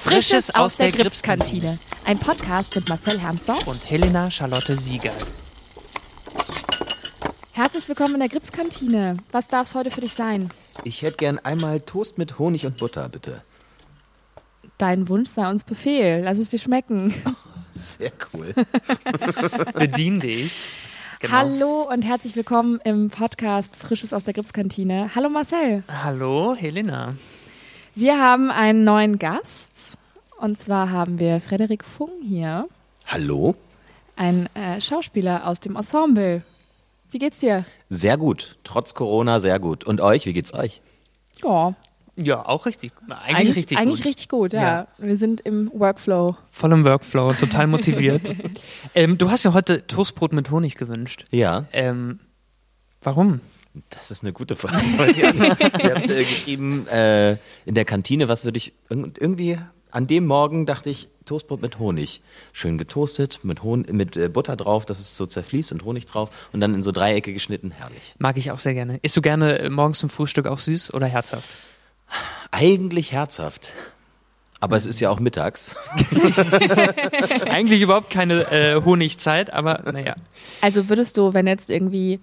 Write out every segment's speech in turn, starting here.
Frisches aus der Gripskantine. Ein Podcast mit Marcel Hermsdorf und Helena Charlotte Sieger. Herzlich willkommen in der Gripskantine. Was darf es heute für dich sein? Ich hätte gern einmal Toast mit Honig und Butter, bitte. Dein Wunsch sei uns Befehl. Lass es dir schmecken. Sehr cool. Bedien dich. Genau. Hallo und herzlich willkommen im Podcast Frisches aus der Gripskantine. Hallo Marcel. Hallo Helena. Wir haben einen neuen Gast. Und zwar haben wir Frederik Fung hier. Hallo. Ein äh, Schauspieler aus dem Ensemble. Wie geht's dir? Sehr gut. Trotz Corona sehr gut. Und euch, wie geht's euch? Ja, ja, auch richtig. Eigentlich, eigentlich richtig eigentlich gut. richtig gut, ja. ja. Wir sind im Workflow. Voll im Workflow, total motiviert. ähm, du hast ja heute Toastbrot mit Honig gewünscht. Ja. Ähm, warum? Das ist eine gute Frage. ihr habt äh, geschrieben, äh, in der Kantine, was würde ich irgendwie an dem Morgen dachte ich, Toastbrot mit Honig. Schön getoastet, mit, Hon mit äh, Butter drauf, dass es so zerfließt und Honig drauf und dann in so Dreiecke geschnitten. Herrlich. Mag ich auch sehr gerne. Isst du gerne äh, morgens zum Frühstück auch süß oder herzhaft? Eigentlich herzhaft. Aber es ist ja auch mittags. Eigentlich überhaupt keine äh, Honigzeit, aber naja. Also würdest du, wenn jetzt irgendwie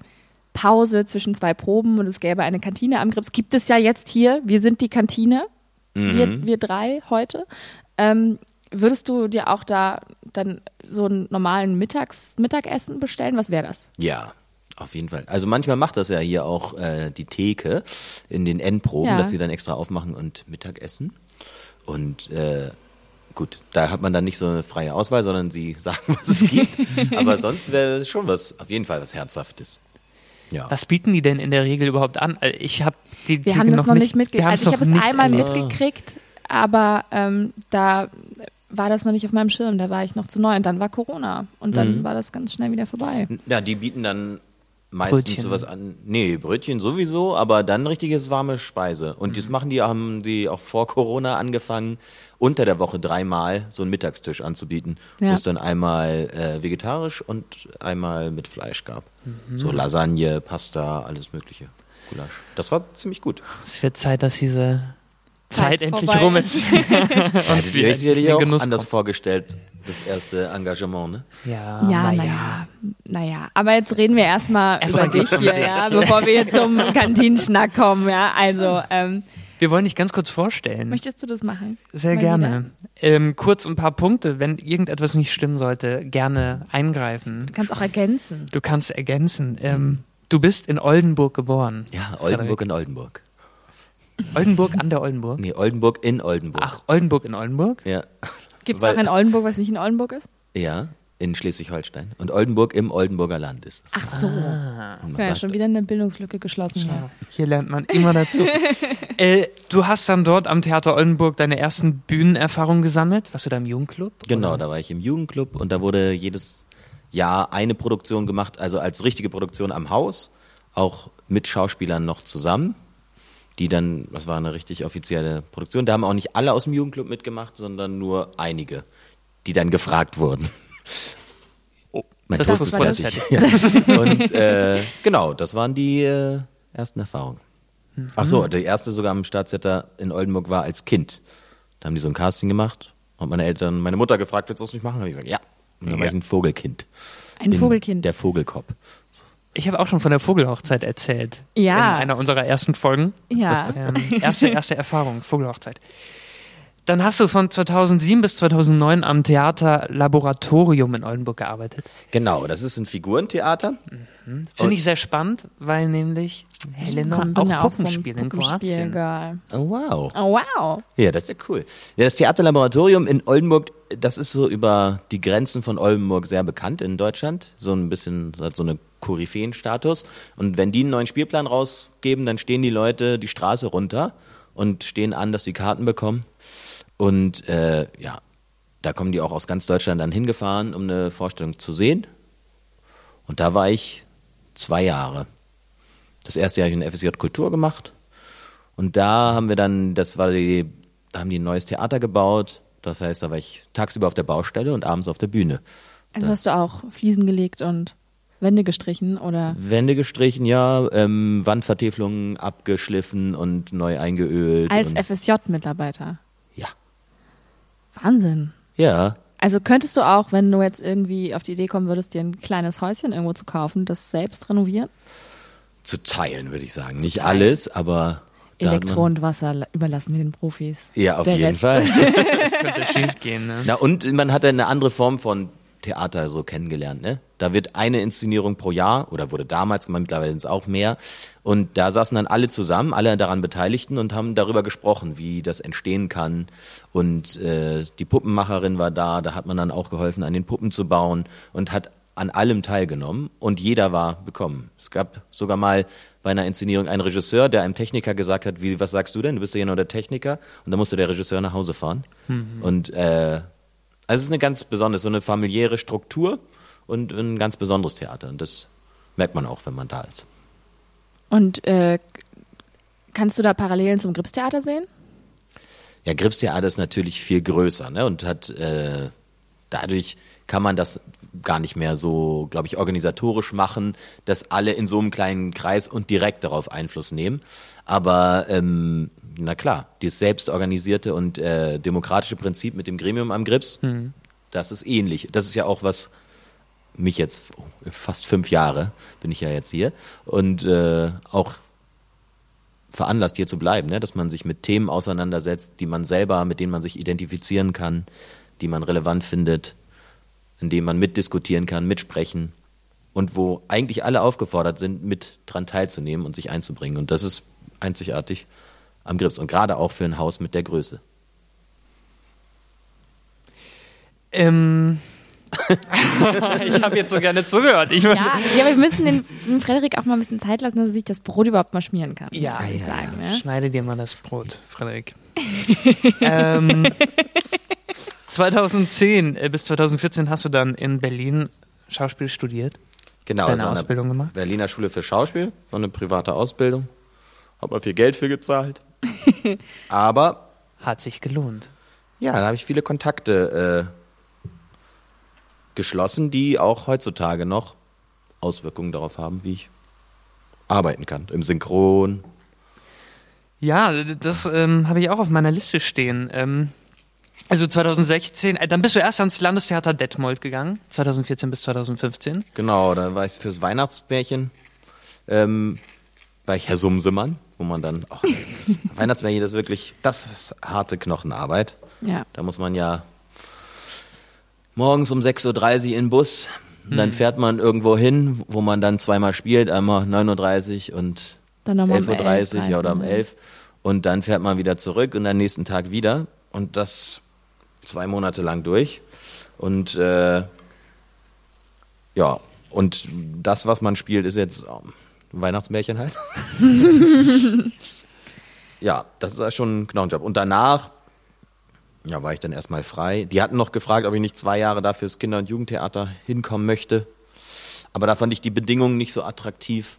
Pause zwischen zwei Proben und es gäbe eine Kantine am Grips, gibt es ja jetzt hier, wir sind die Kantine, mhm. wir, wir drei heute. Ähm, würdest du dir auch da dann so einen normalen Mittags, Mittagessen bestellen? Was wäre das? Ja, auf jeden Fall. Also manchmal macht das ja hier auch äh, die Theke in den Endproben, ja. dass sie dann extra aufmachen und Mittag essen. Und äh, gut, da hat man dann nicht so eine freie Auswahl, sondern sie sagen, was es gibt. Aber sonst wäre es schon was, auf jeden Fall was Herzhaftes. Ja. Was bieten die denn in der Regel überhaupt an? Äh, ich habe die Wir haben das noch nicht, nicht mitgekriegt. Also ich habe es einmal erlebt. mitgekriegt, aber ähm, da war das noch nicht auf meinem Schirm, da war ich noch zu neu und dann war Corona und dann mhm. war das ganz schnell wieder vorbei. Ja, die bieten dann meistens Brötchen. sowas an. Nee, Brötchen sowieso, aber dann richtiges warme Speise. Und mhm. das machen die, haben die auch vor Corona angefangen, unter der Woche dreimal so einen Mittagstisch anzubieten, ja. wo es dann einmal äh, vegetarisch und einmal mit Fleisch gab. Mhm. So Lasagne, Pasta, alles Mögliche. Gulasch. Das war ziemlich gut. Es wird Zeit, dass diese Zeit, Zeit endlich rum ist. und wir euch sicherlich auch Genuss anders kommt. vorgestellt, das erste Engagement, ne? Ja, ja naja. Naja, aber jetzt reden wir erstmal erst über dich hier, ja, bevor wir jetzt zum Kantinenschnack kommen, ja. Also, ähm, wir wollen dich ganz kurz vorstellen. Möchtest du das machen? Sehr gerne. Ähm, kurz ein paar Punkte. Wenn irgendetwas nicht stimmen sollte, gerne eingreifen. Du kannst auch ergänzen. Du kannst ergänzen. Ähm, du bist in Oldenburg geboren. Ja, Oldenburg Frederik. in Oldenburg. Oldenburg an der Oldenburg? Nee, Oldenburg in Oldenburg. Ach, Oldenburg in Oldenburg? Ja. Gibt es auch in Oldenburg, was nicht in Oldenburg ist? Ja, in Schleswig-Holstein. Und Oldenburg im Oldenburger Land ist. Ach so. Ah. Ja, schon wieder eine Bildungslücke geschlossen. Ja. Hier lernt man immer dazu. äh, du hast dann dort am Theater Oldenburg deine ersten Bühnenerfahrungen gesammelt. Warst du da im Jugendclub? Genau, oder? da war ich im Jugendclub und da wurde jedes Jahr eine Produktion gemacht, also als richtige Produktion am Haus, auch mit Schauspielern noch zusammen die dann, das war eine richtig offizielle Produktion. Da haben auch nicht alle aus dem Jugendclub mitgemacht, sondern nur einige, die dann gefragt wurden. Oh, mein das ist fertig. Ja. Und äh, genau, das waren die äh, ersten Erfahrungen. Mhm. Ach so, der erste sogar am Staatstheater in Oldenburg war als Kind. Da haben die so ein Casting gemacht und meine Eltern, meine Mutter gefragt, willst du das nicht machen? Und ich gesagt, ja. Und dann ja. war ich ein Vogelkind. Ein Vogelkind. Der Vogelkopf. Ich habe auch schon von der Vogelhochzeit erzählt. Ja. In einer unserer ersten Folgen. Ja. Ähm, erste, erste Erfahrung, Vogelhochzeit. Dann hast du von 2007 bis 2009 am Theater Laboratorium in Oldenburg gearbeitet. Genau, das ist ein Figurentheater. Mhm. Finde ich sehr spannend, weil nämlich Helena auch Puppen spielt in Kroatien. Oh wow. Oh wow. Ja, das ist ja cool. Ja, das Theater Laboratorium in Oldenburg, das ist so über die Grenzen von Oldenburg sehr bekannt in Deutschland. So ein bisschen, hat so eine Koryphäenstatus. Und wenn die einen neuen Spielplan rausgeben, dann stehen die Leute die Straße runter und stehen an, dass sie Karten bekommen. Und äh, ja, da kommen die auch aus ganz Deutschland dann hingefahren, um eine Vorstellung zu sehen. Und da war ich zwei Jahre. Das erste Jahr habe ich eine FSJ Kultur gemacht. Und da haben wir dann, das war die, da haben die ein neues Theater gebaut. Das heißt, da war ich tagsüber auf der Baustelle und abends auf der Bühne. Also hast du auch Fliesen gelegt und Wände gestrichen oder? Wände gestrichen, ja. Ähm, Wandvertäfelungen abgeschliffen und neu eingeölt. Als FSJ-Mitarbeiter? Ja. Wahnsinn. Ja. Also könntest du auch, wenn du jetzt irgendwie auf die Idee kommen würdest, dir ein kleines Häuschen irgendwo zu kaufen, das selbst renovieren? Zu teilen, würde ich sagen. Nicht teilen. alles, aber. Elektro und Wasser la- überlassen wir den Profis. Ja, auf Der jeden Rest- Fall. Das könnte schief gehen, ne? Na, und man hat eine andere Form von Theater so kennengelernt, ne? Da wird eine Inszenierung pro Jahr oder wurde damals gemacht, mittlerweile sind es auch mehr. Und da saßen dann alle zusammen, alle daran Beteiligten und haben darüber gesprochen, wie das entstehen kann. Und äh, die Puppenmacherin war da, da hat man dann auch geholfen, an den Puppen zu bauen und hat an allem teilgenommen und jeder war bekommen. Es gab sogar mal bei einer Inszenierung einen Regisseur, der einem Techniker gesagt hat, wie, was sagst du denn? Du bist ja nur der Techniker. Und dann musste der Regisseur nach Hause fahren. Und äh, also es ist eine ganz besondere, so eine familiäre Struktur und ein ganz besonderes Theater. Und das merkt man auch, wenn man da ist. Und äh, kannst du da Parallelen zum Gripstheater sehen? Ja, Gripstheater ist natürlich viel größer ne? und hat äh, dadurch kann man das gar nicht mehr so, glaube ich, organisatorisch machen, dass alle in so einem kleinen Kreis und direkt darauf Einfluss nehmen. Aber ähm, na klar, dieses selbstorganisierte und äh, demokratische Prinzip mit dem Gremium am Grips, das ist ähnlich. Das ist ja auch was mich jetzt fast fünf Jahre bin ich ja jetzt hier und äh, auch veranlasst, hier zu bleiben, ne? dass man sich mit Themen auseinandersetzt, die man selber, mit denen man sich identifizieren kann, die man relevant findet, in denen man mitdiskutieren kann, mitsprechen und wo eigentlich alle aufgefordert sind, mit dran teilzunehmen und sich einzubringen. Und das ist einzigartig am Grips und gerade auch für ein Haus mit der Größe. Ähm, ich habe jetzt so gerne zugehört. Ich Ja, ja, aber wir müssen den, den Frederik auch mal ein bisschen Zeit lassen, dass er sich das Brot überhaupt mal schmieren kann. Ja, ich ja, sagen. ja. Ne? Schneide dir mal das Brot, Frederik. ähm, 2010 äh, bis 2014 hast du dann in Berlin Schauspiel studiert. Genau, Deine so an der Ausbildung gemacht? Berliner Schule für Schauspiel, so eine private Ausbildung. Hab mal viel Geld für gezahlt. Aber Hat sich gelohnt. Ja, da habe ich viele Kontakte äh, geschlossen, die auch heutzutage noch Auswirkungen darauf haben, wie ich arbeiten kann. Im Synchron. Ja, das ähm, habe ich auch auf meiner Liste stehen. Ähm, also 2016, äh, dann bist du erst ans Landestheater Detmold gegangen, 2014 bis 2015. Genau, da war ich fürs Weihnachtsmärchen, ähm, war ich Herr Sumsemann, wo man dann, ach, Weihnachtsmärchen, das ist wirklich, das ist harte Knochenarbeit. Ja. Da muss man ja morgens um 6.30 Uhr in den Bus. Und dann fährt man irgendwo hin, wo man dann zweimal spielt, einmal 9.30 Uhr und Dann nochmal um 11.30 Uhr ja, oder um 11:30, 11 Und dann fährt man wieder zurück und am nächsten Tag wieder. Und das zwei Monate lang durch. Und äh, ja, und das, was man spielt, ist jetzt ähm, Weihnachtsmärchen halt. ja, das ist ja schon ein Knochenjob. Und danach ja, war ich dann erstmal frei. Die hatten noch gefragt, ob ich nicht zwei Jahre dafür das Kinder- und Jugendtheater hinkommen möchte. Aber da fand ich die Bedingungen nicht so attraktiv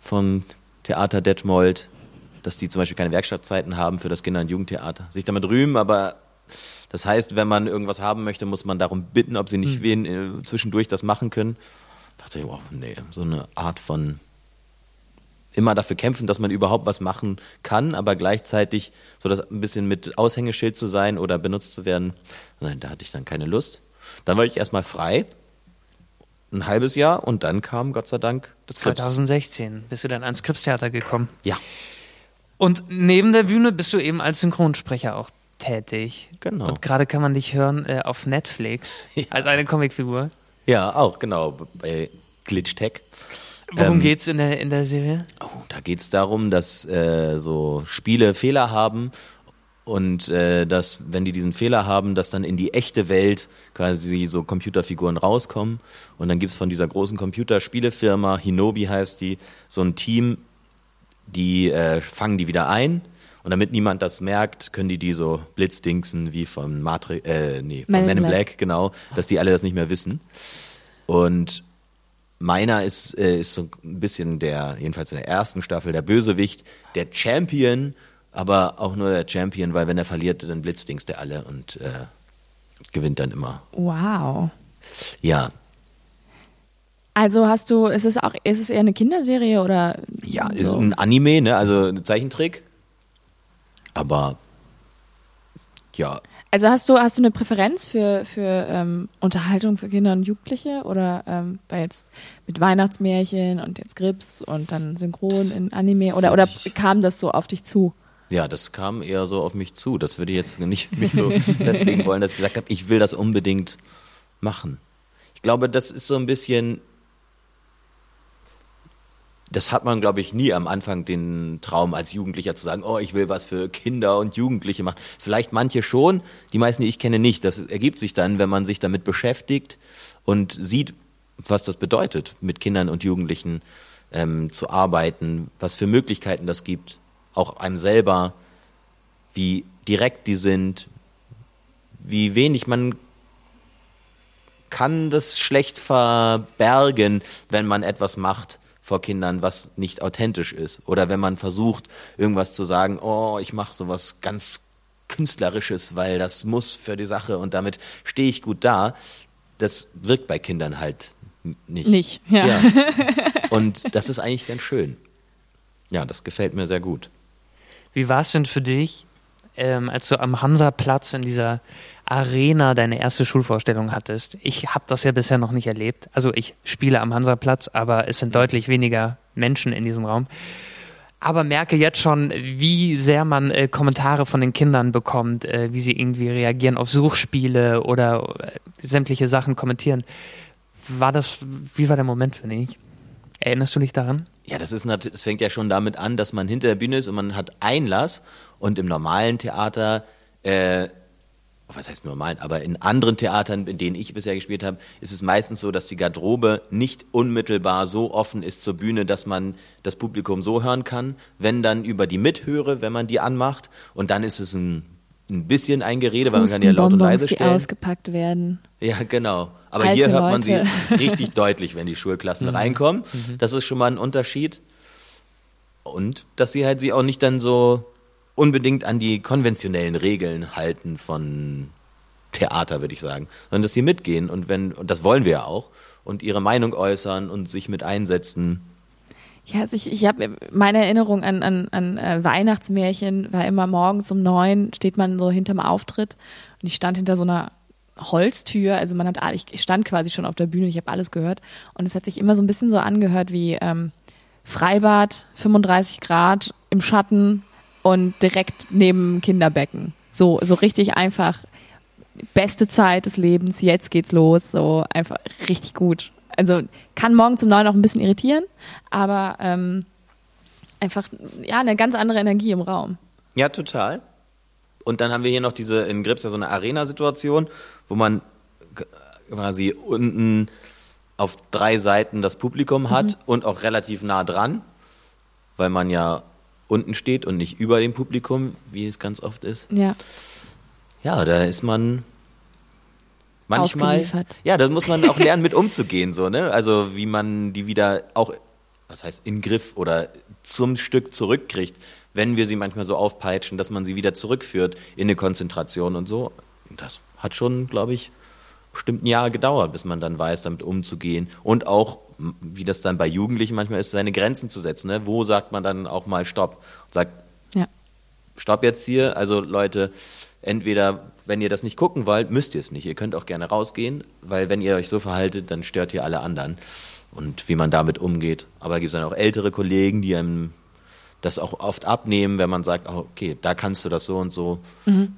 von Theater Detmold, dass die zum Beispiel keine Werkstattzeiten haben für das Kinder- und Jugendtheater. Sich damit rühmen, aber das heißt, wenn man irgendwas haben möchte, muss man darum bitten, ob sie nicht wen, äh, zwischendurch das machen können. Da dachte ich, wow, nee, so eine Art von immer dafür kämpfen, dass man überhaupt was machen kann, aber gleichzeitig so das ein bisschen mit Aushängeschild zu sein oder benutzt zu werden. Nein, da hatte ich dann keine Lust. Dann war ich erstmal frei, ein halbes Jahr und dann kam Gott sei Dank das Krebs. 2016 bist du dann ans Kripstheater gekommen. Ja, Und neben der Bühne bist du eben als Synchronsprecher auch tätig. Genau. Und gerade kann man dich hören äh, auf Netflix als eine Comicfigur. ja, auch genau bei Glitch Tech. Worum Ähm, geht's in der, in der Serie? Oh, da geht es darum, dass äh, so Spiele Fehler haben und äh, dass, wenn die diesen Fehler haben, dass dann in die echte Welt quasi so Computerfiguren rauskommen. Und dann gibt es von dieser großen Computerspielefirma, Hinobi heißt die, so ein Team, die äh, fangen die wieder ein. Und damit niemand das merkt, können die die so blitzdingsen wie von Matrix, äh, nee, von Men in Men in Black. Black, genau, dass die alle das nicht mehr wissen. Und Meiner ist, äh, ist so ein bisschen der, jedenfalls in der ersten Staffel, der Bösewicht, der Champion, aber auch nur der Champion, weil wenn er verliert, dann blitzdings der alle und äh, gewinnt dann immer. Wow. Ja, Also hast du, ist es auch, ist es eher eine Kinderserie oder? ja, ist so? ein Anime, ne, also ein Zeichentrick. Aber ja, Also hast du, hast du eine Präferenz für, für ähm, Unterhaltung für Kinder und Jugendliche? Oder ähm, bei jetzt mit Weihnachtsmärchen und jetzt Grips und dann Synchron Das in Anime? Oder, oder kam das so auf dich zu? Ja, das kam eher so auf mich zu. Das würde ich jetzt nicht mich so festlegen wollen, dass ich gesagt habe, ich will das unbedingt machen. Ich glaube, das ist so ein bisschen, das hat man, glaube ich, nie am Anfang den Traum als Jugendlicher zu sagen, oh, ich will was für Kinder und Jugendliche machen. Vielleicht manche schon, die meisten, die ich kenne, nicht. Das ergibt sich dann, wenn man sich damit beschäftigt und sieht, was das bedeutet, mit Kindern und Jugendlichen ähm, zu arbeiten, was für Möglichkeiten das gibt, auch einem selber, wie direkt die sind, wie wenig man kann das schlecht verbergen, wenn man etwas macht vor Kindern, was nicht authentisch ist. Oder wenn man versucht, irgendwas zu sagen, oh, ich mache sowas ganz Künstlerisches, weil das muss für die Sache und damit stehe ich gut da. Das wirkt bei Kindern halt nicht. Nicht, ja. ja. Und das ist eigentlich ganz schön. Ja, das gefällt mir sehr gut. Wie war es denn für dich, ähm, als du am Hansaplatz in dieser Arena deine erste Schulvorstellung hattest? Ich habe das ja bisher noch nicht erlebt. Also ich spiele am Hansaplatz, aber es sind deutlich weniger Menschen in diesem Raum. Aber merke jetzt schon, wie sehr man äh, Kommentare von den Kindern bekommt, äh, wie sie irgendwie reagieren auf Suchspiele oder äh, sämtliche Sachen kommentieren. War das, wie war der Moment für dich? Erinnerst du dich daran? Ja, das ist natürlich, es fängt ja schon damit an, dass man hinter der Bühne ist und man hat Einlass und im normalen Theater, äh, was heißt normalen, aber in anderen Theatern, in denen ich bisher gespielt habe, ist es meistens so, dass die Garderobe nicht unmittelbar so offen ist zur Bühne, dass man das Publikum so hören kann, wenn dann über die Mithöre, wenn man die anmacht und dann ist es ein, ein bisschen ein Gerede, weil man kann ja laut und leise die stellen. ausgepackt werden. Ja, genau. Aber Alte hier hört man Leute. sie richtig deutlich, wenn die Schulklassen reinkommen. Das ist schon mal ein Unterschied. Und dass sie halt sie auch nicht dann so unbedingt an die konventionellen Regeln halten von Theater, würde ich sagen, sondern dass sie mitgehen und wenn, und das wollen wir ja auch, und ihre Meinung äußern und sich mit einsetzen. Ja, also ich, ich habe meine Erinnerung an, an, an äh, Weihnachtsmärchen war immer morgens um neun steht man so hinterm Auftritt und ich stand hinter so einer Holztür, also man hat ich stand quasi schon auf der Bühne, ich habe alles gehört. Und es hat sich immer so ein bisschen so angehört wie ähm, Freibad, 35 Grad im Schatten und direkt neben Kinderbecken. So so richtig einfach beste Zeit des Lebens, jetzt geht's los, so einfach richtig gut. Also kann morgens um neun auch ein bisschen irritieren, aber ähm, einfach ja eine ganz andere Energie im Raum. Ja, total. Und dann haben wir hier noch diese, in Grips ja so eine Arena-Situation, wo man quasi unten auf drei Seiten das Publikum hat und auch relativ nah dran, weil man ja unten steht und nicht über dem Publikum, wie es ganz oft ist. Ja, Ja, da ist man manchmal. Ja, da muss man auch lernen, mit umzugehen, so, ne? Also wie man die wieder auch, was heißt, in Griff oder zum Stück zurückkriegt, wenn wir sie manchmal so aufpeitschen, dass man sie wieder zurückführt in eine Konzentration und so. Das hat schon, glaube ich, bestimmt ein Jahr gedauert, bis man dann weiß, damit umzugehen. Und auch, wie das dann bei Jugendlichen manchmal ist, seine Grenzen zu setzen. Ne? Wo sagt man dann auch mal Stopp? Und sagt, ja. Stopp jetzt hier. Also Leute, entweder, wenn ihr das nicht gucken wollt, müsst ihr es nicht. Ihr könnt auch gerne rausgehen, weil wenn ihr euch so verhaltet, dann stört ihr alle anderen. Und wie man damit umgeht. Aber gibt es dann auch ältere Kollegen, die einem das auch oft abnehmen, wenn man sagt, oh, okay, da kannst du das so und so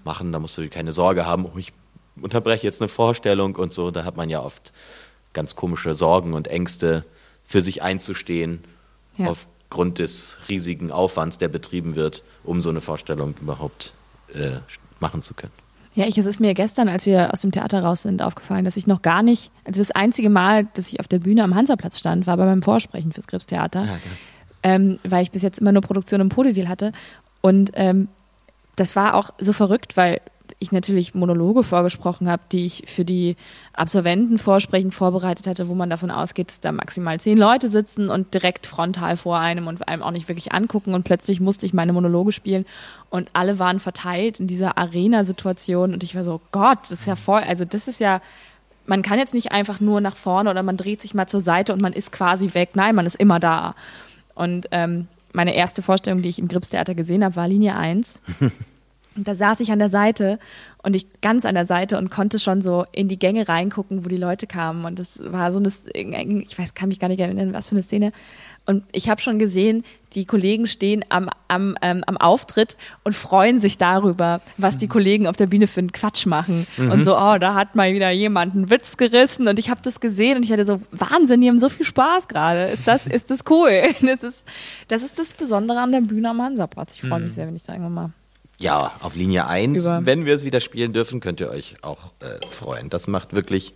machen, da musst du dir keine Sorge haben, oh, ich unterbreche jetzt eine Vorstellung und so. Da hat man ja oft ganz komische Sorgen und Ängste, für sich einzustehen, Ja. aufgrund des riesigen Aufwands, der betrieben wird, um so eine Vorstellung überhaupt äh, machen zu können. Ja, ich, es ist mir gestern, als wir aus dem Theater raus sind, aufgefallen, dass ich noch gar nicht, also das einzige Mal, dass ich auf der Bühne am Hansaplatz stand, war bei meinem Vorsprechen fürs Gripstheater, ähm, weil ich bis jetzt immer nur Produktion im Podevil hatte. Und ähm, das war auch so verrückt, weil ich natürlich Monologe vorgesprochen habe, die ich für die Absolventen vorsprechen vorbereitet hatte, wo man davon ausgeht, dass da maximal zehn Leute sitzen und direkt frontal vor einem und einem auch nicht wirklich angucken. Und plötzlich musste ich meine Monologe spielen und alle waren verteilt in dieser Arena-Situation und ich war so, Gott, das ist ja voll, also das ist ja, man kann jetzt nicht einfach nur nach vorne oder man dreht sich mal zur Seite und man ist quasi weg. Nein, man ist immer da. Und ähm, meine erste Vorstellung, die ich im Gripstheater gesehen habe, war Linie 1. Und da saß ich an der Seite und ich ganz an der Seite und konnte schon so in die Gänge reingucken, wo die Leute kamen. Und das war so eine, ich weiß, kann mich gar nicht erinnern, was für eine Szene. Und ich habe schon gesehen, die Kollegen stehen am, am, ähm, am Auftritt und freuen sich darüber, was die Kollegen auf der Bühne für einen Quatsch machen. Mhm. Und so, oh, da hat mal wieder jemand einen Witz gerissen. Und ich habe das gesehen und ich hatte so, Wahnsinn, die haben so viel Spaß gerade. Ist das, ist das cool? Das ist, das ist das Besondere an der Bühne am Hansaplatz. Ich freue mich mhm. sehr, wenn ich da irgendwann mal ja, auf Linie 1, Über. wenn wir es wieder spielen dürfen, könnt ihr euch auch äh, freuen. Das macht wirklich,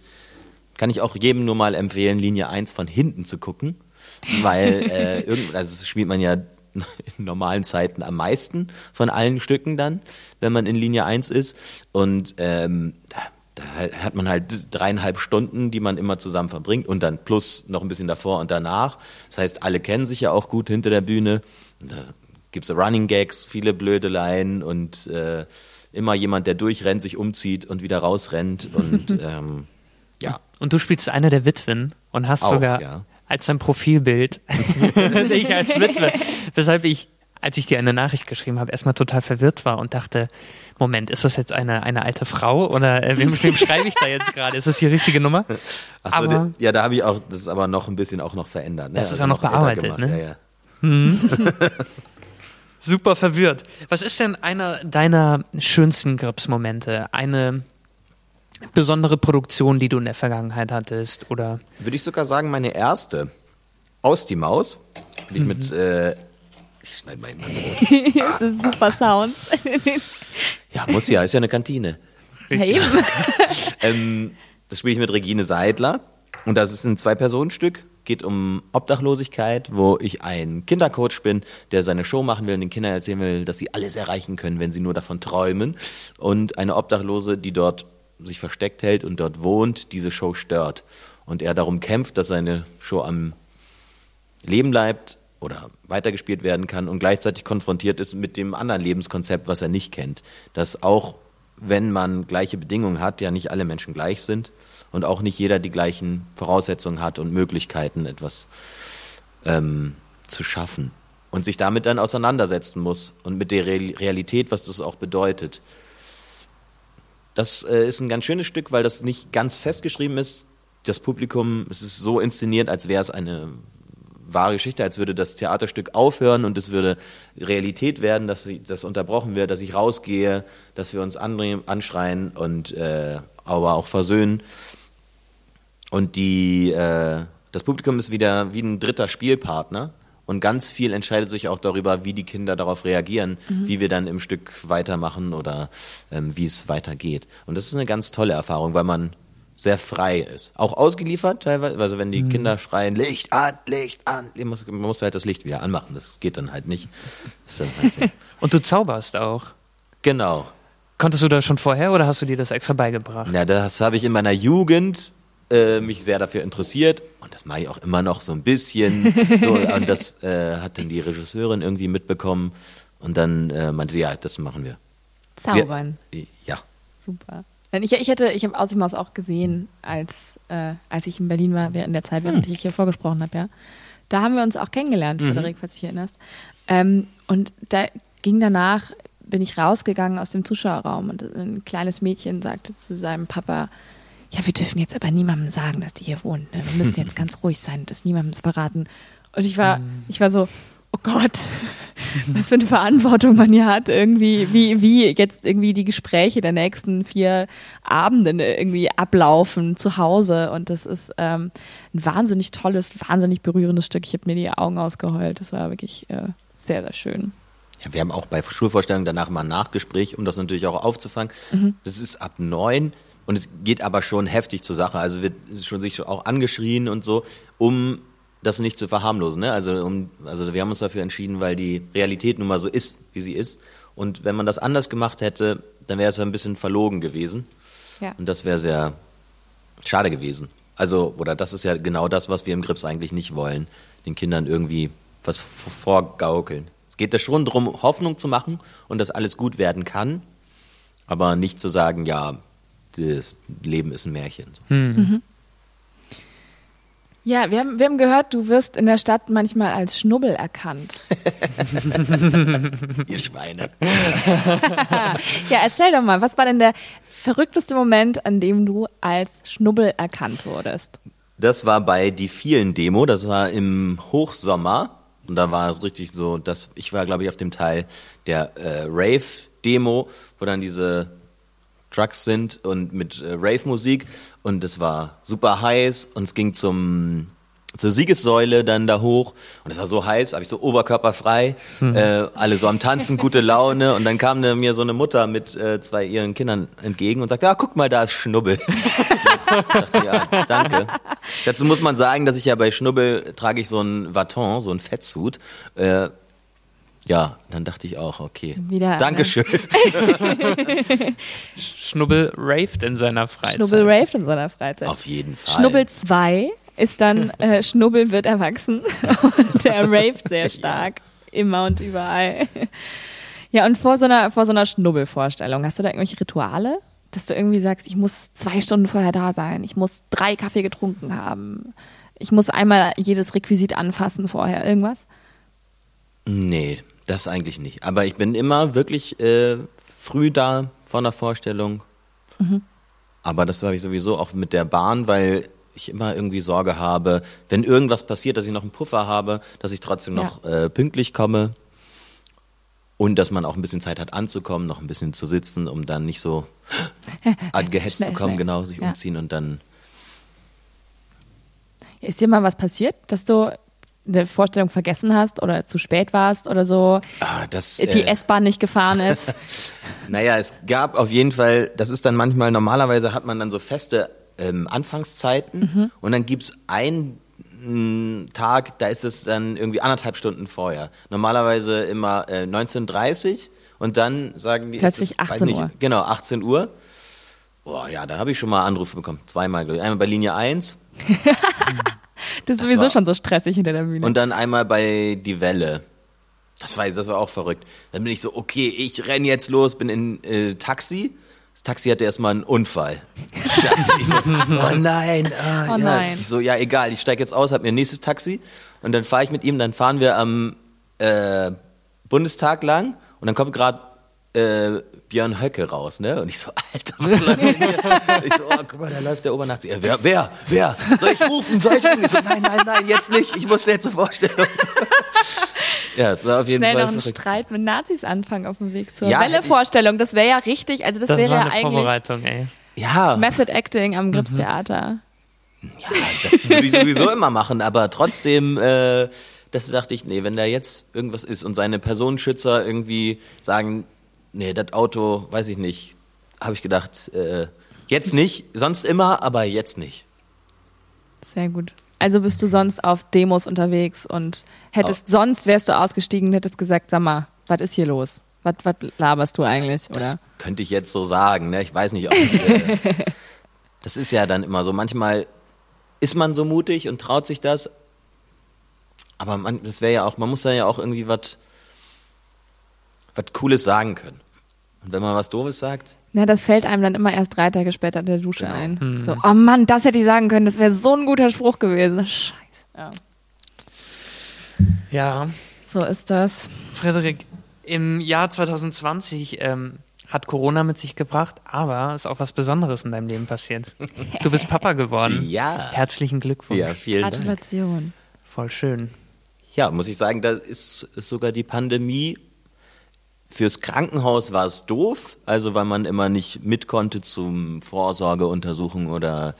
kann ich auch jedem nur mal empfehlen, Linie 1 von hinten zu gucken, weil äh, irgend, also spielt man ja in normalen Zeiten am meisten von allen Stücken dann, wenn man in Linie 1 ist. Und ähm, da, da hat man halt dreieinhalb Stunden, die man immer zusammen verbringt und dann plus noch ein bisschen davor und danach. Das heißt, alle kennen sich ja auch gut hinter der Bühne. Und da gibt es Running Gags, viele Blödeleien und äh, immer jemand, der durchrennt, sich umzieht und wieder rausrennt und ähm, ja. Und du spielst eine der Witwen und hast Auch, sogar ja. als ein Profilbild dich als Witwe, weshalb ich, als ich dir eine Nachricht geschrieben habe, erstmal total verwirrt war und dachte, Moment, ist das jetzt eine, eine alte Frau oder äh, wem, wem schreibe ich da jetzt gerade? Ist das die richtige Nummer? Achso, aber, ja, da habe ich auch, das ist aber noch ein bisschen auch noch verändert. Ne? Das ist also auch noch bearbeitet, ne? Ja, ja. Hm. super verwirrt. Was ist denn einer deiner schönsten Grips-Momente? Eine besondere Produktion, die du in der Vergangenheit hattest? Oder? Würde ich sogar sagen, meine erste. Aus die Maus. Die ich mhm. mit. Äh, ich schneide mal eben Das ist super Sound. ja, muss ja, ist ja eine Kantine. Ja, eben. ähm, das spiele ich mit Regine Seidler. Und das ist ein Zwei-Personen-Stück geht um Obdachlosigkeit, wo ich ein Kindercoach bin, der seine Show machen will und den Kindern erzählen will, dass sie alles erreichen können, wenn sie nur davon träumen. Und eine Obdachlose, die dort sich versteckt hält und dort wohnt, diese Show stört. Und er darum kämpft, dass seine Show am Leben bleibt oder weitergespielt werden kann und gleichzeitig konfrontiert ist mit dem anderen Lebenskonzept, was er nicht kennt. Dass auch wenn man gleiche Bedingungen hat, ja nicht alle Menschen gleich sind und auch nicht jeder die gleichen Voraussetzungen hat und Möglichkeiten, etwas ähm, zu schaffen und sich damit dann auseinandersetzen muss und mit der Realität, was das auch bedeutet. Das äh, ist ein ganz schönes Stück, weil das nicht ganz festgeschrieben ist. Das Publikum, es ist so inszeniert, als wäre es eine wahre Geschichte, als würde das Theaterstück aufhören und es würde Realität werden, dass das unterbrochen wird, dass ich rausgehe, dass wir uns anschreien und äh, aber auch versöhnen. Und die, äh, das Publikum ist wieder wie ein dritter Spielpartner. Und ganz viel entscheidet sich auch darüber, wie die Kinder darauf reagieren, mhm. wie wir dann im Stück weitermachen oder ähm, wie es weitergeht. Und das ist eine ganz tolle Erfahrung, weil man sehr frei ist. Auch ausgeliefert teilweise, also wenn die mhm. Kinder schreien, Licht an, Licht an, man muss, man muss halt das Licht wieder anmachen. Das geht dann halt nicht. Dann halt so. Und du zauberst auch. Genau. Konntest du das schon vorher oder hast du dir das extra beigebracht? Ja, das habe ich in meiner Jugend äh, mich sehr dafür interessiert und das mache ich auch immer noch so ein bisschen. so, und das äh, hat dann die Regisseurin irgendwie mitbekommen und dann äh, meinte sie, ja, das machen wir. Zaubern. Wir, ja. Super. Ich, ich hätte, ich habe Aussimaus auch gesehen, als, äh, als ich in Berlin war, während der Zeit, während hm. ich hier vorgesprochen habe, ja. Da haben wir uns auch kennengelernt, mhm. Frederik, falls du dich erinnerst. Ähm, und da ging danach, bin ich rausgegangen aus dem Zuschauerraum und ein kleines Mädchen sagte zu seinem Papa, ja, wir dürfen jetzt aber niemandem sagen, dass die hier wohnt. Ne? Wir müssen jetzt ganz ruhig sein und das niemandem verraten. Und ich war, mhm. ich war so, oh Gott, was für eine Verantwortung man hier hat, irgendwie, wie, wie jetzt irgendwie die Gespräche der nächsten vier Abende irgendwie ablaufen zu Hause. Und das ist ähm, ein wahnsinnig tolles, wahnsinnig berührendes Stück. Ich habe mir die Augen ausgeheult. Das war wirklich äh, sehr, sehr schön. Ja, wir haben auch bei Schulvorstellungen danach mal ein Nachgespräch, um das natürlich auch aufzufangen. Mhm. Das ist ab neun und es geht aber schon heftig zur Sache. Also wird schon sich auch angeschrien und so, um das nicht zu verharmlosen. Ne? Also, um, also wir haben uns dafür entschieden, weil die Realität nun mal so ist, wie sie ist. Und wenn man das anders gemacht hätte, dann wäre es ein bisschen verlogen gewesen. Ja. Und das wäre sehr schade gewesen. Also, oder das ist ja genau das, was wir im Grips eigentlich nicht wollen, den Kindern irgendwie was vorgaukeln. Es geht da schon darum, Hoffnung zu machen und dass alles gut werden kann, aber nicht zu sagen, ja, das Leben ist ein Märchen. Hm. Mhm. Ja, wir haben, wir haben gehört, du wirst in der Stadt manchmal als Schnubbel erkannt. Ihr Schweine. ja, erzähl doch mal, was war denn der verrückteste Moment, an dem du als Schnubbel erkannt wurdest? Das war bei die vielen Demo, das war im Hochsommer. Und da war es richtig so, dass ich war, glaube ich, auf dem Teil der äh, Rave-Demo, wo dann diese Trucks sind und mit äh, Rave-Musik und es war super heiß und es ging zum zur Siegessäule dann da hoch und es war so heiß, habe ich so oberkörperfrei, mhm. äh, alle so am Tanzen, gute Laune und dann kam mir so eine Mutter mit äh, zwei ihren Kindern entgegen und sagte, ja, guck mal, da ist Schnubbel. ich dachte, ja, danke. Dazu muss man sagen, dass ich ja bei Schnubbel trage ich so ein Vaton, so ein Fettsuit. Äh, ja, dann dachte ich auch, okay. Wieder, Dankeschön. Ne? Schnubbel raved in seiner Freizeit. Schnubbel raved in seiner Freizeit. Auf jeden Fall. Schnubbel 2 ist dann, äh, Schnubbel wird erwachsen und der raved sehr stark. Ja. Immer und überall. Ja, und vor so einer, vor so einer Schnubbelvorstellung, hast du da irgendwelche Rituale? Dass du irgendwie sagst, ich muss zwei Stunden vorher da sein, ich muss drei Kaffee getrunken haben, ich muss einmal jedes Requisit anfassen vorher, irgendwas? Nee, das eigentlich nicht. Aber ich bin immer wirklich äh, früh da vor einer Vorstellung. Mhm. Aber das habe ich sowieso auch mit der Bahn, weil ich immer irgendwie Sorge habe, wenn irgendwas passiert, dass ich noch einen Puffer habe, dass ich trotzdem ja. noch äh, pünktlich komme. Und dass man auch ein bisschen Zeit hat anzukommen, noch ein bisschen zu sitzen, um dann nicht so angehetzt zu kommen, schnell. genau, sich ja. umziehen und dann. Ist dir mal was passiert, dass du eine Vorstellung vergessen hast oder zu spät warst oder so, ah, das, die äh, S-Bahn nicht gefahren ist. naja, es gab auf jeden Fall, das ist dann manchmal, normalerweise hat man dann so feste ähm, Anfangszeiten mhm. und dann gibt's einen Tag, da ist es dann irgendwie anderthalb Stunden vorher. Normalerweise immer äh, 19.30 und dann sagen die... Plötzlich es, 18 nicht, Uhr. Genau, 18 Uhr. Boah, ja, da habe ich schon mal Anrufe bekommen. Zweimal, glaube ich. Einmal bei Linie 1. Das ist das sowieso war, schon so stressig hinter der Bühne. Und dann einmal bei Die Welle. Das war, das war auch verrückt. Dann bin ich so, okay, ich renn jetzt los, bin in äh, Taxi. Das Taxi hatte erstmal einen Unfall. Scheiße. Ich so, oh nein, ah, oh ja. nein. Ich so, ja, egal, ich steige jetzt aus, hab mir ein nächstes Taxi. Und dann fahre ich mit ihm, dann fahren wir am äh, Bundestag lang. Und dann kommt gerade äh, Björn Höcke raus, ne? Und ich so, Alter, was läuft denn hier? Ich so, oh, guck mal, da läuft der Obernazi. Ja, wer, wer, wer? Soll ich rufen? Soll ich rufen? Ich so, nein, nein, nein, jetzt nicht. Ich muss schnell zur Vorstellung. ja, es war auf jeden schnell Fall. Schnell noch einen Streit mit Nazis anfangen auf dem Weg zur ja, Welle-Vorstellung. Das wäre ja richtig, also das, das wäre ja eigentlich. Vorbereitung, ey. Ja. Method Acting am Gripstheater. Mhm. Ja, das würde ich sowieso immer machen, aber trotzdem, äh, das dachte ich, nee, wenn da jetzt irgendwas ist und seine Personenschützer irgendwie sagen, nee, das Auto, weiß ich nicht, habe ich gedacht, äh, jetzt nicht, sonst immer, aber jetzt nicht. Sehr gut. Also bist du sonst auf Demos unterwegs und hättest oh. sonst wärst du ausgestiegen und hättest gesagt, sag mal, was ist hier los? Was, was laberst du eigentlich? Oder? Das könnte ich jetzt so sagen. Ne? Ich weiß nicht, ob ich, äh, das ist ja dann immer so. Manchmal ist man so mutig und traut sich das, aber man, das wäre ja auch, man muss da ja auch irgendwie was was Cooles sagen können. Und wenn man was Doofes sagt. Na, das fällt einem dann immer erst drei Tage später in der Dusche genau. ein. Mhm. So, oh Mann, das hätte ich sagen können, das wäre so ein guter Spruch gewesen. Scheiße. Ja. ja. So ist das. Frederik, im Jahr 2020 ähm, hat Corona mit sich gebracht, aber ist auch was Besonderes in deinem Leben passiert. Du bist Papa geworden. Ja. Herzlichen Glückwunsch. Ja, vielen Dank. Gratulation. Voll schön. Ja, muss ich sagen, da ist sogar die Pandemie Fürs Krankenhaus war es doof, also weil man immer nicht mit konnte zum Vorsorgeuntersuchung oder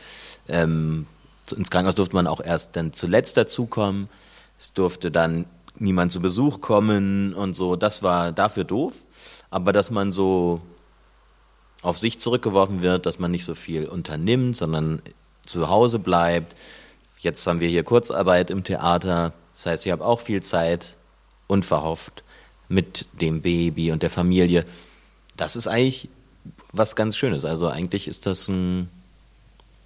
ähm, ins Krankenhaus durfte man auch erst dann zuletzt dazukommen. Es durfte dann niemand zu Besuch kommen und so. Das war dafür doof. Aber dass man so auf sich zurückgeworfen wird, dass man nicht so viel unternimmt, sondern zu Hause bleibt. Jetzt haben wir hier Kurzarbeit im Theater. Das heißt, ich habe auch viel Zeit, unverhofft mit dem Baby und der Familie. Das ist eigentlich was ganz Schönes. Also eigentlich ist das ein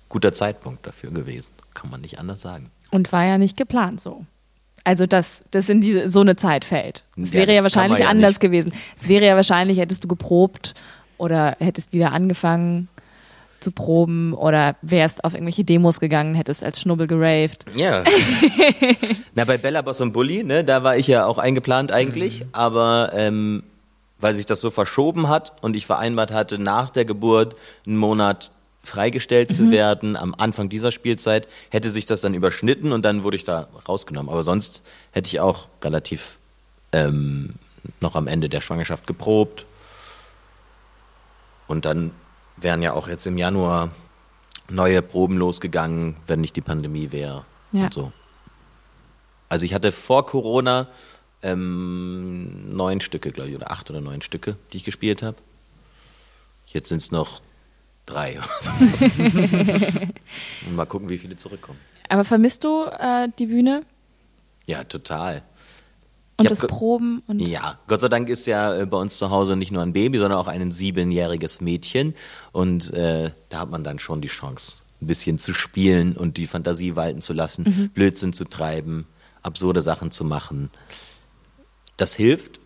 guter Zeitpunkt dafür gewesen. Kann man nicht anders sagen. Und war ja nicht geplant so. Also, dass das in diese, so eine Zeit fällt. Es ja, wäre ja wahrscheinlich ja anders gewesen. Es wäre ja wahrscheinlich, hättest du geprobt oder hättest wieder angefangen. Zu proben oder wärst auf irgendwelche Demos gegangen, hättest als Schnubbel geraved. Ja. Na, bei Bella Boss und Bully, ne, da war ich ja auch eingeplant eigentlich, aber ähm, weil sich das so verschoben hat und ich vereinbart hatte, nach der Geburt einen Monat freigestellt zu werden am Anfang dieser Spielzeit, hätte sich das dann überschnitten und dann wurde ich da rausgenommen. Aber sonst hätte ich auch relativ ähm, noch am Ende der Schwangerschaft geprobt. Und dann wären ja auch jetzt im Januar neue Proben losgegangen, wenn nicht die Pandemie wäre. Ja. Und so. Also ich hatte vor Corona ähm, neun Stücke, glaube ich, oder acht oder neun Stücke, die ich gespielt habe. Jetzt sind es noch drei. Und mal gucken, wie viele zurückkommen. Aber vermisst du äh, die Bühne Ja, total. Und Ich das Proben? Und Ja, Gott sei Dank ist ja äh, bei uns zu Hause nicht nur ein Baby, sondern auch ein siebenjähriges Mädchen. Und äh, da hat man dann schon die Chance, ein bisschen zu spielen und die Fantasie walten zu lassen, Blödsinn zu treiben, absurde Sachen zu machen. Das hilft,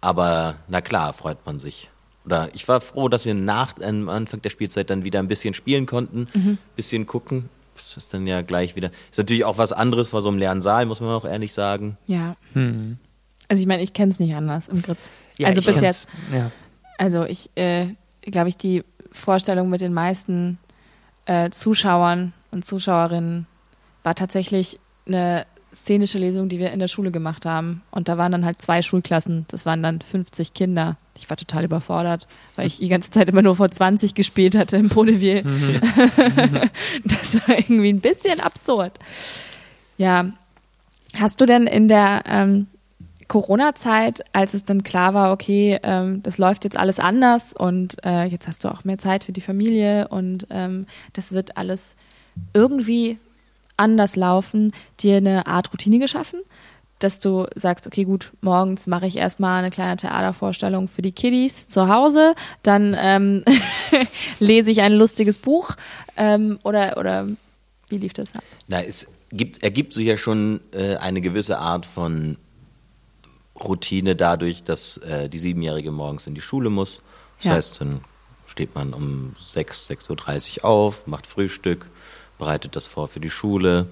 aber na klar, freut man sich. Oder ich war froh, dass wir nach am Anfang der Spielzeit dann wieder ein bisschen spielen konnten, ein bisschen gucken. Das ist dann ja gleich wieder. Ist natürlich auch was anderes vor so einem leeren Saal, muss man auch ehrlich sagen. ja. Also ich meine, ich kenne es nicht anders im Grips. Ja, also bis jetzt. Ja. Also ich äh, glaube ich, die Vorstellung mit den meisten äh, Zuschauern und Zuschauerinnen war tatsächlich eine szenische Lesung, die wir in der Schule gemacht haben. Und da waren dann halt zwei Schulklassen. Das waren dann 50 Kinder. Ich war total überfordert, weil ich die ganze Zeit immer nur vor 20 gespielt hatte im Vaudeville. das war irgendwie ein bisschen absurd. Ja. Hast du denn in der ähm, Corona-Zeit, als es dann klar war, okay, ähm, das läuft jetzt alles anders und äh, jetzt hast du auch mehr Zeit für die Familie und ähm, das wird alles irgendwie anders laufen, dir eine Art Routine geschaffen, dass du sagst, okay, gut, morgens mache ich erstmal eine kleine Theatervorstellung für die Kiddies zu Hause, dann ähm, lese ich ein lustiges Buch ähm, oder, oder wie lief das ab? Na, es gibt, ergibt sich ja schon äh, eine gewisse Art von Routine dadurch, dass äh, die Siebenjährige morgens in die Schule muss. Das Ja. heißt, dann steht man um 6, 6.30 Uhr auf, macht Frühstück, bereitet das vor für die Schule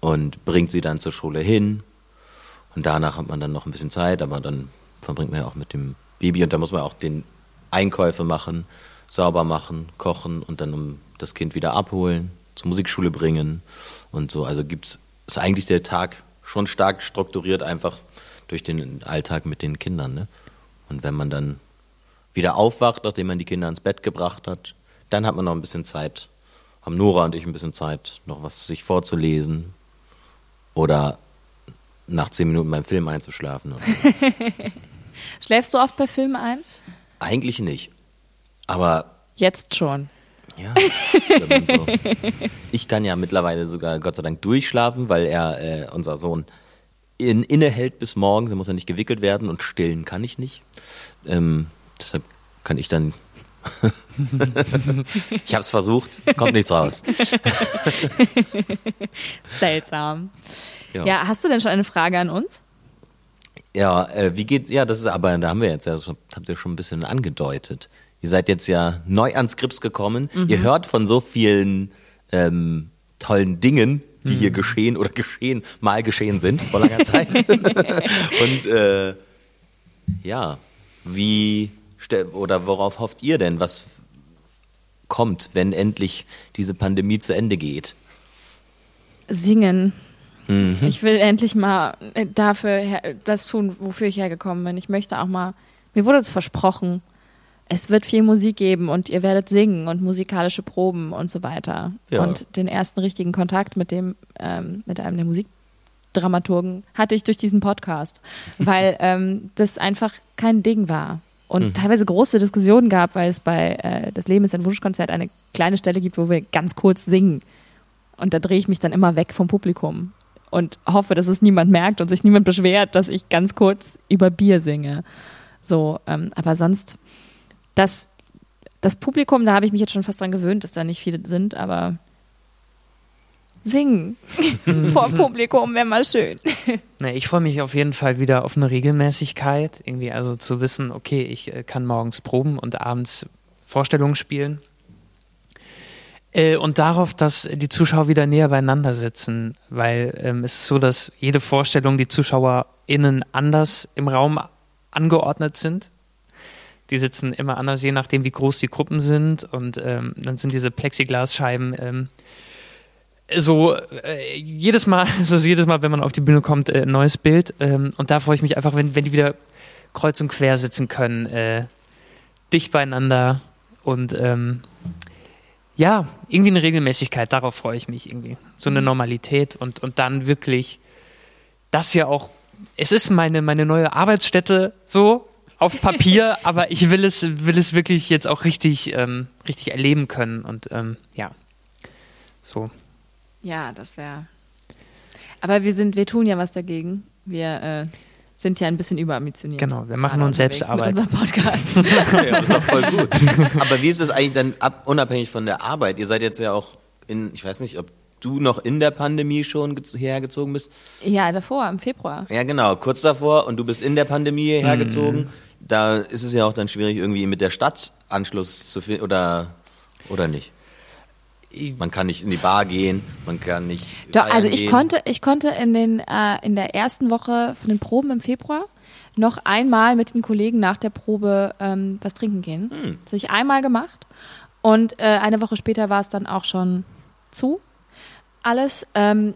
und bringt sie dann zur Schule hin. Und danach hat man dann noch ein bisschen Zeit, aber dann verbringt man ja auch mit dem Baby und da muss man auch den Einkäufe machen, sauber machen, kochen und dann um das Kind wieder abholen, zur Musikschule bringen und so. Also gibt's ist eigentlich der Tag schon stark strukturiert einfach durch den Alltag mit den Kindern. Ne? Und wenn man dann wieder aufwacht, nachdem man die Kinder ins Bett gebracht hat, dann hat man noch ein bisschen Zeit, haben Nora und ich ein bisschen Zeit, noch was sich vorzulesen oder nach zehn Minuten beim Film einzuschlafen. Schläfst du oft bei Filmen ein? Eigentlich nicht. Aber Jetzt schon. ja, so. ich kann ja mittlerweile sogar Gott sei Dank durchschlafen, weil er, äh, unser Sohn, in, innehält bis morgens. Er muss ja nicht gewickelt werden und stillen kann ich nicht. Ähm, deshalb kann ich dann. ich habe es versucht, kommt nichts raus. Seltsam. Ja, Ja, hast du denn schon eine Frage an uns? ja äh, wie geht, ja, das ist aber, da haben wir jetzt ja, das habt ihr schon ein bisschen angedeutet. Ihr seid jetzt ja neu ans Grips gekommen. Ihr hört von so vielen ähm, tollen Dingen, die hier geschehen oder geschehen, mal geschehen sind vor langer Zeit. Und äh, ja, wie oder worauf hofft ihr denn, was kommt, wenn endlich diese Pandemie zu Ende geht? Singen. Mhm. Ich will endlich mal äh, dafür her- das tun, wofür ich hergekommen bin. Ich möchte auch mal, mir wurde es versprochen, es wird viel Musik geben und ihr werdet singen und musikalische Proben und so weiter. Ja. Und den ersten richtigen Kontakt mit dem, ähm, mit einem der Musikdramaturgen hatte ich durch diesen Podcast, weil ähm, das einfach kein Ding war. Und teilweise große Diskussionen gab, weil es bei äh, Das Leben ist ein Wunschkonzert eine kleine Stelle gibt, wo wir ganz kurz singen. Und da drehe ich mich dann immer weg vom Publikum und hoffe, dass es niemand merkt und sich niemand beschwert, dass ich ganz kurz über Bier singe. So, ähm, aber sonst, das, das Publikum, da habe ich mich jetzt schon fast dran gewöhnt, dass da nicht viele sind, aber singen vor Publikum wäre mal schön. Ne, ich freue mich auf jeden Fall wieder auf eine Regelmäßigkeit. Irgendwie also zu wissen, okay, ich äh, kann morgens proben und abends Vorstellungen spielen. Äh, und darauf, dass die Zuschauer wieder näher beieinander sitzen, weil ähm, es ist so, dass jede Vorstellung die ZuschauerInnen anders im Raum angeordnet sind. Die sitzen immer anders, je nachdem, wie groß die Gruppen sind. Und ähm, dann sind diese Plexiglasscheiben ähm, so äh, jedes Mal, es ist jedes Mal, wenn man auf die Bühne kommt, äh, ein neues Bild. Ähm, und da freue ich mich einfach, wenn, wenn die wieder kreuz und quer sitzen können, äh, dicht beieinander und ähm, ja, irgendwie eine Regelmäßigkeit, darauf freue ich mich irgendwie. So eine Normalität und, und dann wirklich das ja auch, es ist meine, meine neue Arbeitsstätte so auf Papier, aber ich will es, will es wirklich jetzt auch richtig, ähm, richtig erleben können und ähm, ja, so. Ja, das wäre. Aber wir sind, wir tun ja was dagegen. Wir äh, sind ja ein bisschen überambitioniert. Genau, wir machen uns selbst Arbeit. Mit unserem Podcast. ja, das ist doch voll gut. Aber wie ist es eigentlich dann ab, unabhängig von der Arbeit? Ihr seid jetzt ja auch in, ich weiß nicht, ob du noch in der Pandemie schon hergezogen bist. Ja, davor, im Februar. Ja, genau, kurz davor und du bist in der Pandemie hergezogen. Mhm. Da ist es ja auch dann schwierig, irgendwie mit der Stadt Anschluss zu finden oder, oder nicht? Man kann nicht in die Bar gehen, man kann nicht. Doch, also ich gehen. konnte, ich konnte in den äh, in der ersten Woche von den Proben im Februar noch einmal mit den Kollegen nach der Probe ähm, was trinken gehen. Hm. Das habe ich einmal gemacht und äh, eine Woche später war es dann auch schon zu. Alles. Ähm,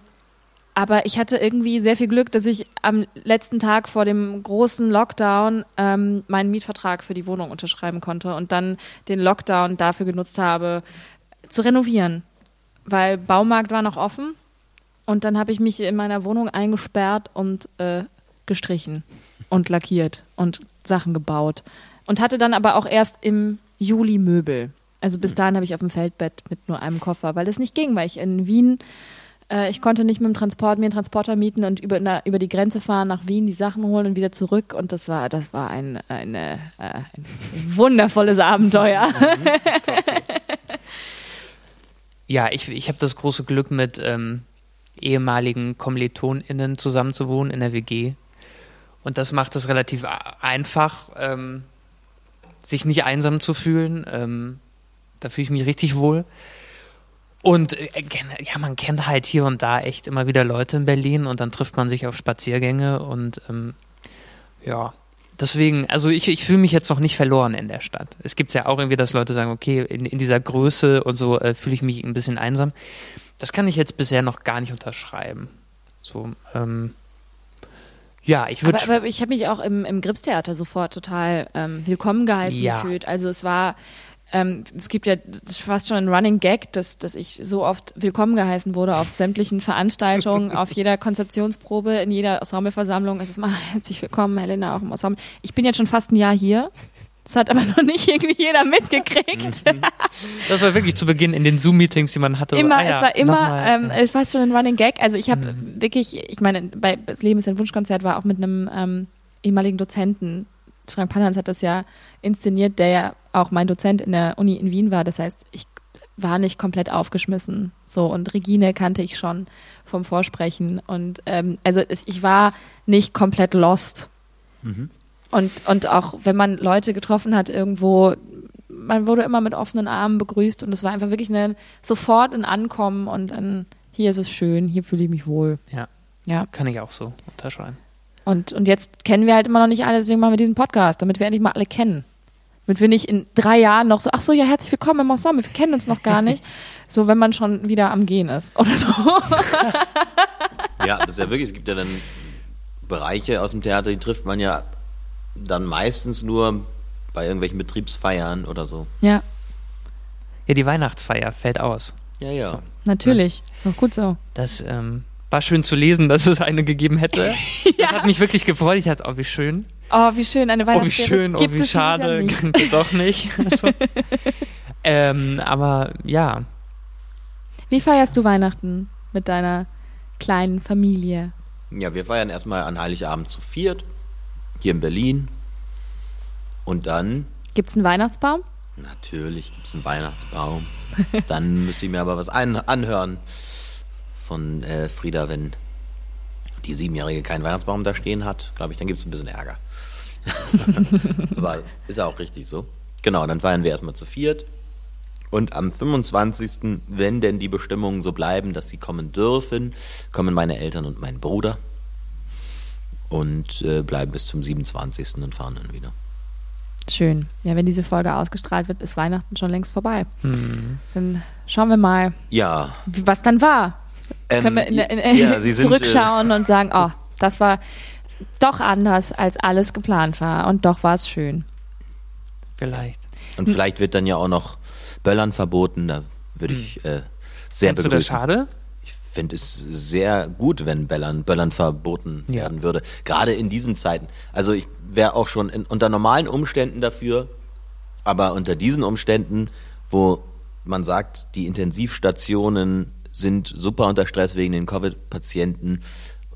aber ich hatte irgendwie sehr viel Glück, dass ich am letzten Tag vor dem großen Lockdown ähm, meinen Mietvertrag für die Wohnung unterschreiben konnte und dann den Lockdown dafür genutzt habe, zu renovieren, weil Baumarkt war noch offen und dann habe ich mich in meiner Wohnung eingesperrt und äh, gestrichen und lackiert und Sachen gebaut und hatte dann aber auch erst im Juli Möbel. Also bis dahin habe ich auf dem Feldbett mit nur einem Koffer, weil es nicht ging, weil ich in Wien äh, ich konnte nicht mit dem Transport mir einen Transporter mieten und über, na, über die Grenze fahren nach Wien, die Sachen holen und wieder zurück. Und das war, das war ein, eine, äh, ein wundervolles Abenteuer. Mhm, ja, ich, ich habe das große Glück, mit ähm, ehemaligen KommilitonInnen zusammenzuwohnen in der WG. Und das macht es relativ einfach, ähm, sich nicht einsam zu fühlen. Ähm, da fühle ich mich richtig wohl. Und äh, ja, man kennt halt hier und da echt immer wieder Leute in Berlin und dann trifft man sich auf Spaziergänge und ähm, ja, Deswegen, also ich, ich fühle mich jetzt noch nicht verloren in der Stadt. Es gibt ja auch irgendwie, dass Leute sagen, okay, in, in dieser Größe und so äh, fühle ich mich ein bisschen einsam. Das kann ich jetzt bisher noch gar nicht unterschreiben. So, ähm, ja, ich würde. Aber, aber, ich habe mich auch im, im Gripstheater sofort total ähm, willkommen geheißen ja. gefühlt. Also es war ähm, es gibt ja fast schon ein Running Gag, dass, dass ich so oft willkommen geheißen wurde auf sämtlichen Veranstaltungen, auf jeder Konzeptionsprobe, in jeder Ensembleversammlung. Es ist mal herzlich willkommen, Helena, auch im Ensemble. Ich bin jetzt schon fast ein Jahr hier. Das hat aber noch nicht irgendwie jeder mitgekriegt. Das war wirklich zu Beginn in den Zoom-Meetings, die man hatte. Immer, ah ja, es war immer, ähm, es war schon ein Running Gag. Also ich habe mhm. wirklich, ich meine, bei Das Leben ist ein Wunschkonzert war auch mit einem ähm, ehemaligen Dozenten Frank Panans hat das ja inszeniert, der ja auch mein Dozent in der Uni in Wien war. Das heißt, ich war nicht komplett aufgeschmissen. So, und Regine kannte ich schon vom Vorsprechen. Und ähm, also ich war nicht komplett lost. Mhm. Und, und auch wenn man Leute getroffen hat irgendwo, man wurde immer mit offenen Armen begrüßt und es war einfach wirklich eine, sofort ein Ankommen und dann, hier ist es schön, hier fühle ich mich wohl. Ja. Ja. Kann ich auch so unterschreiben. Und, und jetzt kennen wir halt immer noch nicht alle, deswegen machen wir diesen Podcast, damit wir endlich mal alle kennen. Damit wir nicht in drei Jahren noch so, ach so, ja, herzlich willkommen im Ensemble, wir kennen uns noch gar nicht. so, wenn man schon wieder am Gehen ist oder so. ja, das ist ja wirklich, es gibt ja dann Bereiche aus dem Theater, die trifft man ja dann meistens nur bei irgendwelchen Betriebsfeiern oder so. Ja. Ja, die Weihnachtsfeier fällt aus. Ja, ja. So. Natürlich. Ja. Auch gut so. Das, ähm, war schön zu lesen, dass es eine gegeben hätte. ja. Das hat mich wirklich gefreut. Ich dachte, oh, wie schön. Oh, wie schön, eine Weihnachtsfeier. Oh, wie schön, oh, wie schade. Nicht. Doch nicht. Also. ähm, aber ja. Wie feierst du Weihnachten mit deiner kleinen Familie? Ja, wir feiern erstmal an Heiligabend zu viert. Hier in Berlin. Und dann. Gibt es einen Weihnachtsbaum? Natürlich gibt es einen Weihnachtsbaum. dann müsste ich mir aber was anhören von äh, Frieda, wenn die Siebenjährige keinen Weihnachtsbaum da stehen hat, glaube ich, dann gibt es ein bisschen Ärger. Aber ist ja auch richtig so. Genau, dann feiern wir erstmal zu viert Und am 25., wenn denn die Bestimmungen so bleiben, dass sie kommen dürfen, kommen meine Eltern und mein Bruder und äh, bleiben bis zum 27. und fahren dann wieder. Schön. Ja, wenn diese Folge ausgestrahlt wird, ist Weihnachten schon längst vorbei. Dann schauen wir mal, Ja. was dann war. Ähm, Können wir in, in, ja, Sie sind, zurückschauen und sagen, oh, das war doch anders, als alles geplant war. Und doch war es schön. Vielleicht. Äh, und vielleicht wird dann ja auch noch Böllern verboten. Da würde ich äh, sehr Findest du das begrüßen. schade? Ich finde es sehr gut, wenn Böllern, Böllern verboten Ja. werden würde. Gerade in diesen Zeiten. Also ich wäre auch schon in, unter normalen Umständen dafür, aber unter diesen Umständen, wo man sagt, die Intensivstationen sind super unter Stress wegen den Covid-Patienten,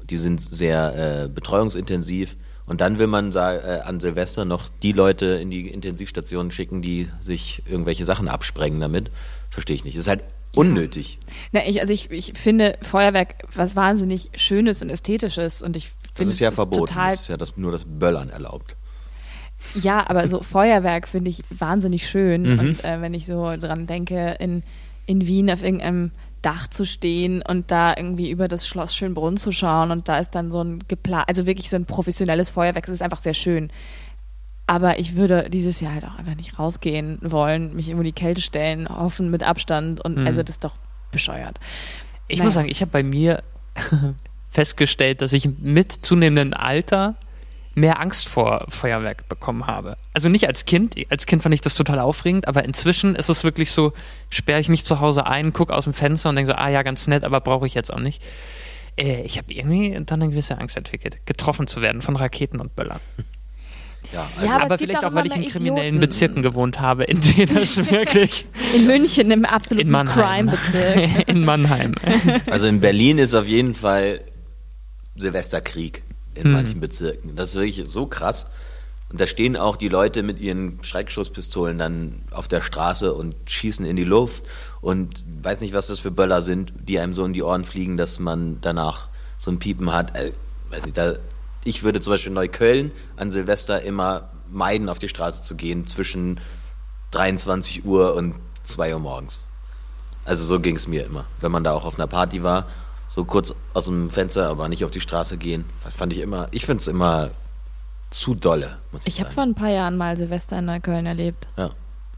die sind sehr äh, betreuungsintensiv. Und dann will man äh, an Silvester noch die Leute in die Intensivstationen schicken, die sich irgendwelche Sachen absprengen damit. Verstehe ich nicht. Das ist halt unnötig. Na, ich, also ich, ich finde Feuerwerk was wahnsinnig Schönes und Ästhetisches. Und ich Das finde ist ja es verboten. total Das ist ja das, nur das Böllern erlaubt. Ja, aber so Feuerwerk finde ich wahnsinnig schön. Mhm. Und äh, wenn ich so dran denke, in, in Wien auf irgendeinem Dach zu stehen und da irgendwie über das Schloss Schönbrunn zu schauen und da ist dann so ein geplant, also wirklich so ein professionelles Feuerwerk, das ist einfach sehr schön. Aber ich würde dieses Jahr halt auch einfach nicht rausgehen wollen, mich irgendwo in die Kälte stellen, hoffen mit Abstand und Mhm. also das ist doch bescheuert. Ich Naja. muss sagen, ich habe bei mir festgestellt, dass ich mit zunehmendem Alter mehr Angst vor Feuerwerk bekommen habe. Also nicht als Kind. Als Kind fand ich das total aufregend, aber inzwischen ist es wirklich so, sperre ich mich zu Hause ein, gucke aus dem Fenster und denke so, ah ja, ganz nett, aber brauche ich jetzt auch nicht. Äh, ich habe irgendwie dann eine gewisse Angst entwickelt, getroffen zu werden von Raketen und Böllern. Ja, Ja, aber aber vielleicht auch auch, weil ich in kriminellen Idioten. Bezirken gewohnt habe, in denen es wirklich In München, im absoluten. Crime-Bezirk. in Mannheim. Also in Berlin ist auf jeden Fall Silvesterkrieg in Hm. manchen Bezirken. Das ist wirklich so krass. Und da stehen auch die Leute mit ihren Schreckschusspistolen dann auf der Straße und schießen in die Luft und weiß nicht, was das für Böller sind, die einem so in die Ohren fliegen, dass man danach so ein Piepen hat. Äh, weiß ich, da, ich würde zum Beispiel in Neukölln an Silvester immer meiden, auf die Straße zu gehen zwischen 23 Uhr und 2 Uhr morgens. Also so ging es mir immer. Wenn man da auch auf einer Party war, so kurz aus dem Fenster, aber nicht auf die Straße gehen. Das fand ich immer, ich finde es immer zu dolle, muss ich, Ich habe sagen. vor ein paar Jahren mal Silvester in Neukölln erlebt. Ja.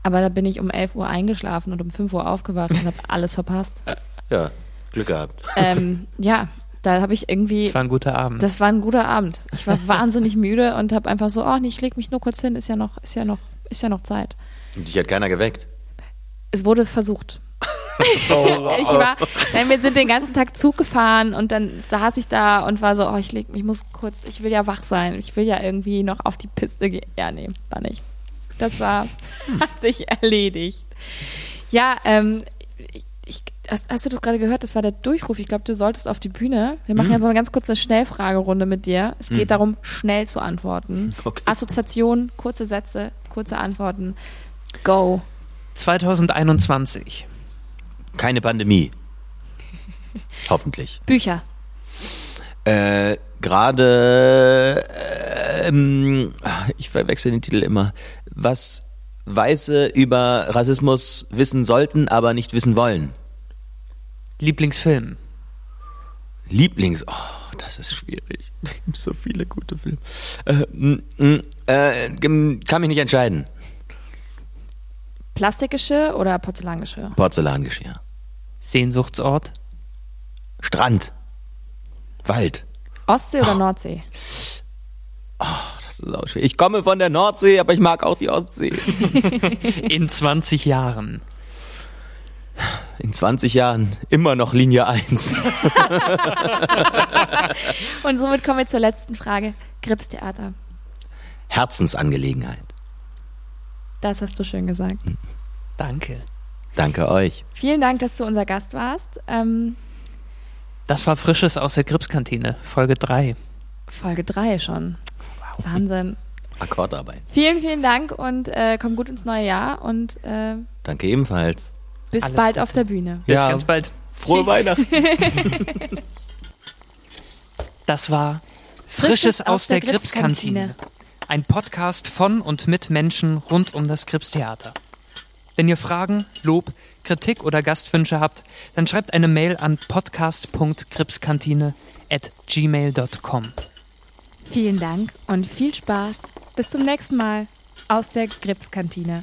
Aber da bin ich um 11 Uhr eingeschlafen und um 5 Uhr aufgewacht und habe alles verpasst. ja, Glück gehabt. ähm, ja, da habe ich irgendwie. Es war ein guter Abend. Das war ein guter Abend. Ich war wahnsinnig müde und habe einfach so, oh, ich leg mich nur kurz hin, ist ja noch, ist ja noch, ist ja noch Zeit. Und dich hat keiner geweckt. Es wurde versucht. ich war, nein, wir sind den ganzen Tag Zug gefahren und dann saß ich da und war so, oh, ich leg ich muss kurz, ich will ja wach sein, ich will ja irgendwie noch auf die Piste gehen. Ja, nee, war nicht. Das war, hat sich erledigt. Ja, ähm, ich, hast, hast du das gerade gehört? Das war der Durchruf. Ich glaube, du solltest auf die Bühne. Wir machen jetzt so eine ganz kurze Schnellfragerunde mit dir. Es geht darum, schnell zu antworten. Okay. Assoziation, kurze Sätze, kurze Antworten. Go. 2021. Keine Pandemie. Hoffentlich. Bücher. Äh, Gerade, ähm, ich verwechsel den Titel immer. Was Weiße über Rassismus wissen sollten, aber nicht wissen wollen. Lieblingsfilm. Lieblings. Oh, das ist schwierig. so viele gute Filme. Äh, äh, kann mich nicht entscheiden. Plastikgeschirr oder Porzellangeschirr? Porzellangeschirr. Sehnsuchtsort. Strand. Wald. Ostsee oder Nordsee? Das ist auch schwierig. Ich komme von der Nordsee, aber ich mag auch die Ostsee. In 20 Jahren. In 20 Jahren immer noch Linie 1. Und somit kommen wir zur letzten Frage. Gripstheater. Herzensangelegenheit. Das hast du schön gesagt. Danke. Danke euch. Vielen Dank, dass du unser Gast warst. Ähm, Das war Frisches aus der Gripskantine, Folge 3. Folge 3 schon. Wahnsinn. Akkordarbeit. Vielen, vielen Dank und äh, komm gut ins neue Jahr und äh, Danke ebenfalls. bis Alles bald Gute. auf der Bühne. Bis Ja. ganz bald. Frohe Tschüss. Weihnachten. Das war Frisches, aus, der, Gripskantine. Ein Podcast von und mit Menschen rund um das Gripstheater. Wenn ihr Fragen, Lob, Kritik oder Gastwünsche habt, dann schreibt eine Mail an podcast.gripskantine at gmail.com. Vielen Dank und viel Spaß. Bis zum nächsten Mal aus der Gripskantine.